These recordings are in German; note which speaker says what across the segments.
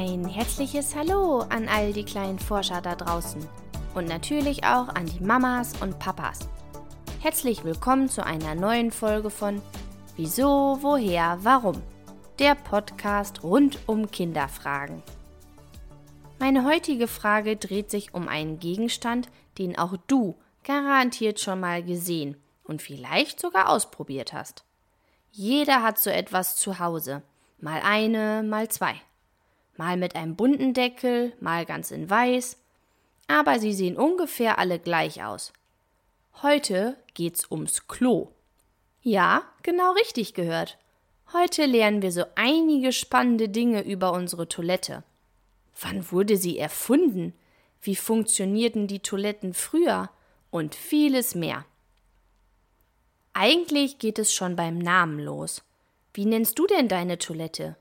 Speaker 1: Ein herzliches Hallo an all die kleinen Forscher da draußen und natürlich auch an die Mamas und Papas. Herzlich willkommen zu einer neuen Folge von Wieso, woher, warum? Der Podcast rund um Kinderfragen. Meine heutige Frage dreht sich um einen Gegenstand, den auch du garantiert schon mal gesehen und vielleicht sogar ausprobiert hast. Jeder hat so etwas zu Hause, mal eine, mal zwei. Mal mit einem bunten Deckel, mal ganz in weiß, aber sie sehen ungefähr alle gleich aus. Heute geht's ums Klo. Ja, genau richtig gehört. Heute lernen wir so einige spannende Dinge über unsere Toilette. Wann wurde sie erfunden? Wie funktionierten die Toiletten früher? Und vieles mehr. Eigentlich geht es schon beim Namen los. Wie nennst du denn deine Toilette?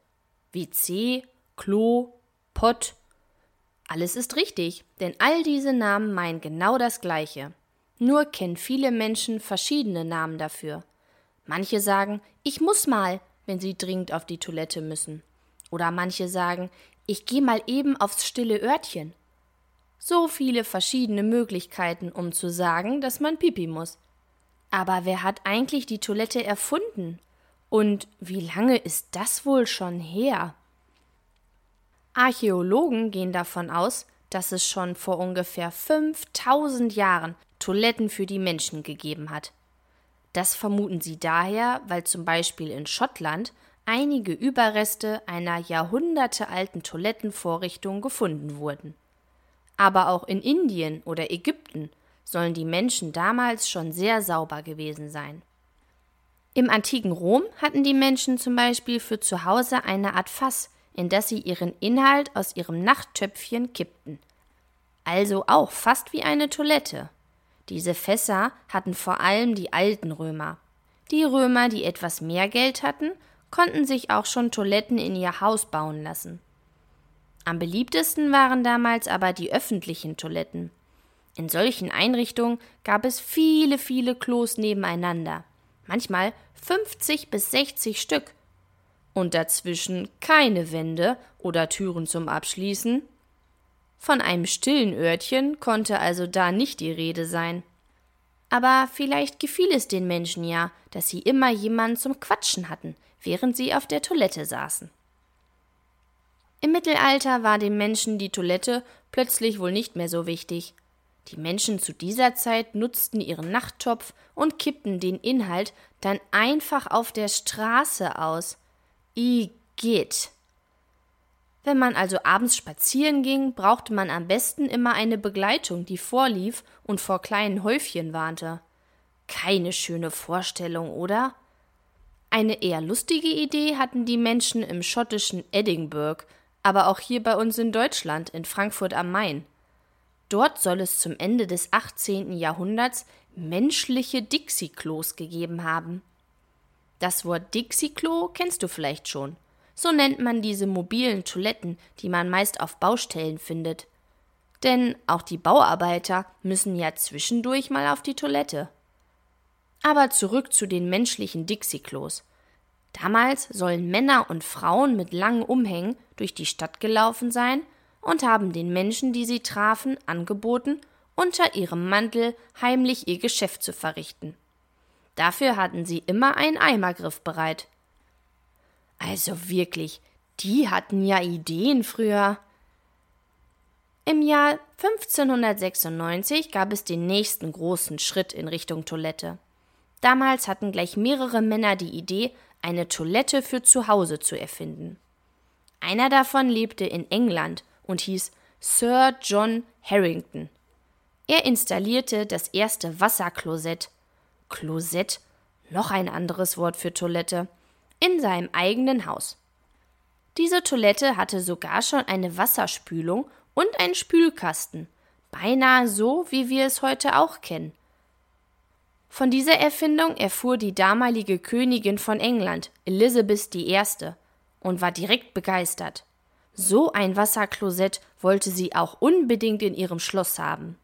Speaker 1: WC, Klo, Pott? Alles ist richtig, denn all diese Namen meinen genau das Gleiche. Nur kennen viele Menschen verschiedene Namen dafür. Manche sagen, ich muss mal, wenn sie dringend auf die Toilette müssen. Oder manche sagen, ich gehe mal eben aufs stille Örtchen. So viele verschiedene Möglichkeiten, um zu sagen, dass man pipi muss. Aber wer hat eigentlich die Toilette erfunden? Und wie lange ist das wohl schon her? Archäologen gehen davon aus, dass es schon vor ungefähr 5000 Jahren Toiletten für die Menschen gegeben hat. Das vermuten sie daher, weil zum Beispiel in Schottland einige Überreste einer jahrhundertealten Toilettenvorrichtung gefunden wurden. Aber auch in Indien oder Ägypten sollen die Menschen damals schon sehr sauber gewesen sein. Im antiken Rom hatten die Menschen zum Beispiel für zu Hause eine Art Fass, in das sie ihren Inhalt aus ihrem Nachttöpfchen kippten. Also auch fast wie eine Toilette. Diese Fässer hatten vor allem die alten Römer. Die Römer, die etwas mehr Geld hatten, konnten sich auch schon Toiletten in ihr Haus bauen lassen. Am beliebtesten waren damals aber die öffentlichen Toiletten. In solchen Einrichtungen gab es viele, viele Klos nebeneinander, manchmal 50 bis 60 Stück. Und dazwischen keine Wände oder Türen zum Abschließen. Von einem stillen Örtchen konnte also da nicht die Rede sein. Aber vielleicht gefiel es den Menschen ja, dass sie immer jemanden zum Quatschen hatten, während sie auf der Toilette saßen. Im Mittelalter war den Menschen die Toilette plötzlich wohl nicht mehr so wichtig. Die Menschen zu dieser Zeit nutzten ihren Nachttopf und kippten den Inhalt dann einfach auf der Straße aus. Igitt. Wenn man also abends spazieren ging, brauchte man am besten immer eine Begleitung, die vorlief und vor kleinen Häufchen warnte. Keine schöne Vorstellung, oder? Eine eher lustige Idee hatten die Menschen im schottischen Edinburgh, aber auch hier bei uns in Deutschland, in Frankfurt am Main. Dort soll es zum Ende des 18. Jahrhunderts menschliche Dixie-Klos gegeben haben. Das Wort Dixie-Klo kennst du vielleicht schon. So nennt man diese mobilen Toiletten, die man meist auf Baustellen findet. Denn auch die Bauarbeiter müssen ja zwischendurch mal auf die Toilette. Aber zurück zu den menschlichen Dixie-Klos. Damals sollen Männer und Frauen mit langen Umhängen durch die Stadt gelaufen sein und haben den Menschen, die sie trafen, angeboten, unter ihrem Mantel heimlich ihr Geschäft zu verrichten. Dafür hatten sie immer einen Eimergriff bereit. Also wirklich, die hatten ja Ideen früher. Im Jahr 1596 gab es den nächsten großen Schritt in Richtung Toilette. Damals hatten gleich mehrere Männer die Idee, eine Toilette für zu Hause zu erfinden. Einer davon lebte in England und hieß Sir John Harrington. Er installierte das erste Wasserklosett, Klosett, noch ein anderes Wort für Toilette, in seinem eigenen Haus. Diese Toilette hatte sogar schon eine Wasserspülung und einen Spülkasten, beinahe so, wie wir es heute auch kennen. Von dieser Erfindung erfuhr die damalige Königin von England, Elizabeth I., und war direkt begeistert. So ein Wasserklosett wollte sie auch unbedingt in ihrem Schloss haben.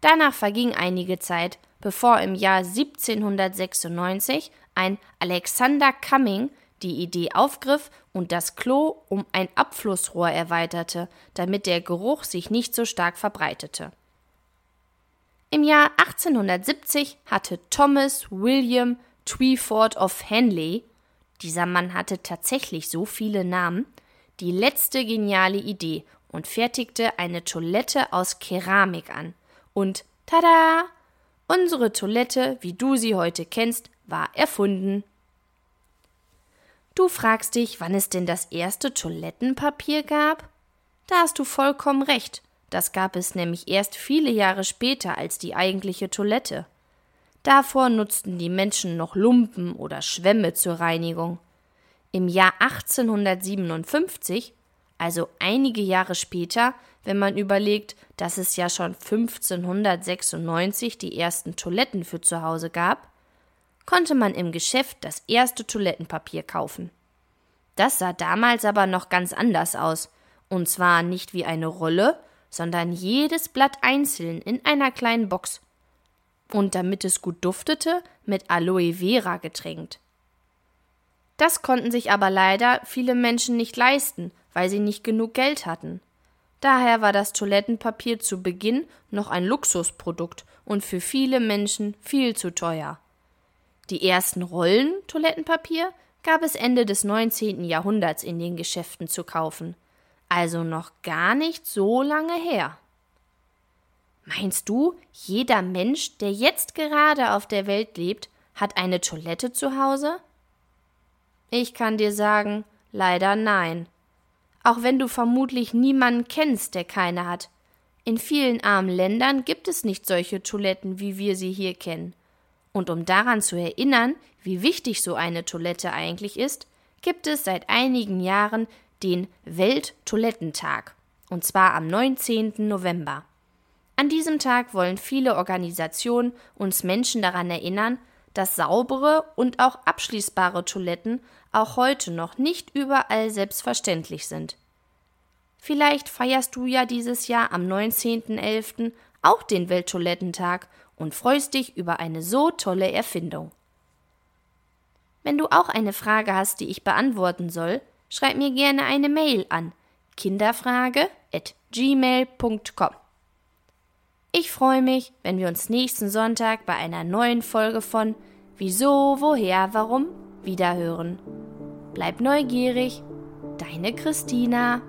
Speaker 1: Danach verging einige Zeit, bevor im Jahr 1796 ein Alexander Cumming die Idee aufgriff und das Klo um ein Abflussrohr erweiterte, damit der Geruch sich nicht so stark verbreitete. Im Jahr 1870 hatte Thomas William Twyford of Henley, dieser Mann hatte tatsächlich so viele Namen, die letzte geniale Idee und fertigte eine Toilette aus Keramik an. Und tada! Unsere Toilette, wie du sie heute kennst, war erfunden. Du fragst dich, wann es denn das erste Toilettenpapier gab? Da hast du vollkommen recht. Das gab es nämlich erst viele Jahre später als die eigentliche Toilette. Davor nutzten die Menschen noch Lumpen oder Schwämme zur Reinigung. Im Jahr 1857 also einige Jahre später, wenn man überlegt, dass es ja schon 1596 die ersten Toiletten für zu Hause gab, konnte man im Geschäft das erste Toilettenpapier kaufen. Das sah damals aber noch ganz anders aus, und zwar nicht wie eine Rolle, sondern jedes Blatt einzeln in einer kleinen Box. Und damit es gut duftete, mit Aloe Vera getränkt. Das konnten sich aber leider viele Menschen nicht leisten, weil sie nicht genug Geld hatten. Daher war das Toilettenpapier zu Beginn noch ein Luxusprodukt und für viele Menschen viel zu teuer. Die ersten Rollen Toilettenpapier gab es Ende des 19. Jahrhunderts in den Geschäften zu kaufen, also noch gar nicht so lange her. Meinst du, jeder Mensch, der jetzt gerade auf der Welt lebt, hat eine Toilette zu Hause? Ich kann dir sagen, leider nein auch wenn du vermutlich niemanden kennst, der keine hat. In vielen armen Ländern gibt es nicht solche Toiletten, wie wir sie hier kennen. Und um daran zu erinnern, wie wichtig so eine Toilette eigentlich ist, gibt es seit einigen Jahren den Welttoilettentag, und zwar am 19. November. An diesem Tag wollen viele Organisationen uns Menschen daran erinnern, dass saubere und auch abschließbare Toiletten auch heute noch nicht überall selbstverständlich sind. Vielleicht feierst du ja dieses Jahr am 19.11. auch den Welttoilettentag und freust dich über eine so tolle Erfindung. Wenn du auch eine Frage hast, die ich beantworten soll, schreib mir gerne eine Mail an kinderfrage@gmail.com. Ich freue mich, wenn wir uns nächsten Sonntag bei einer neuen Folge von Wieso, woher, warum wiederhören. Bleib neugierig. Deine Christina.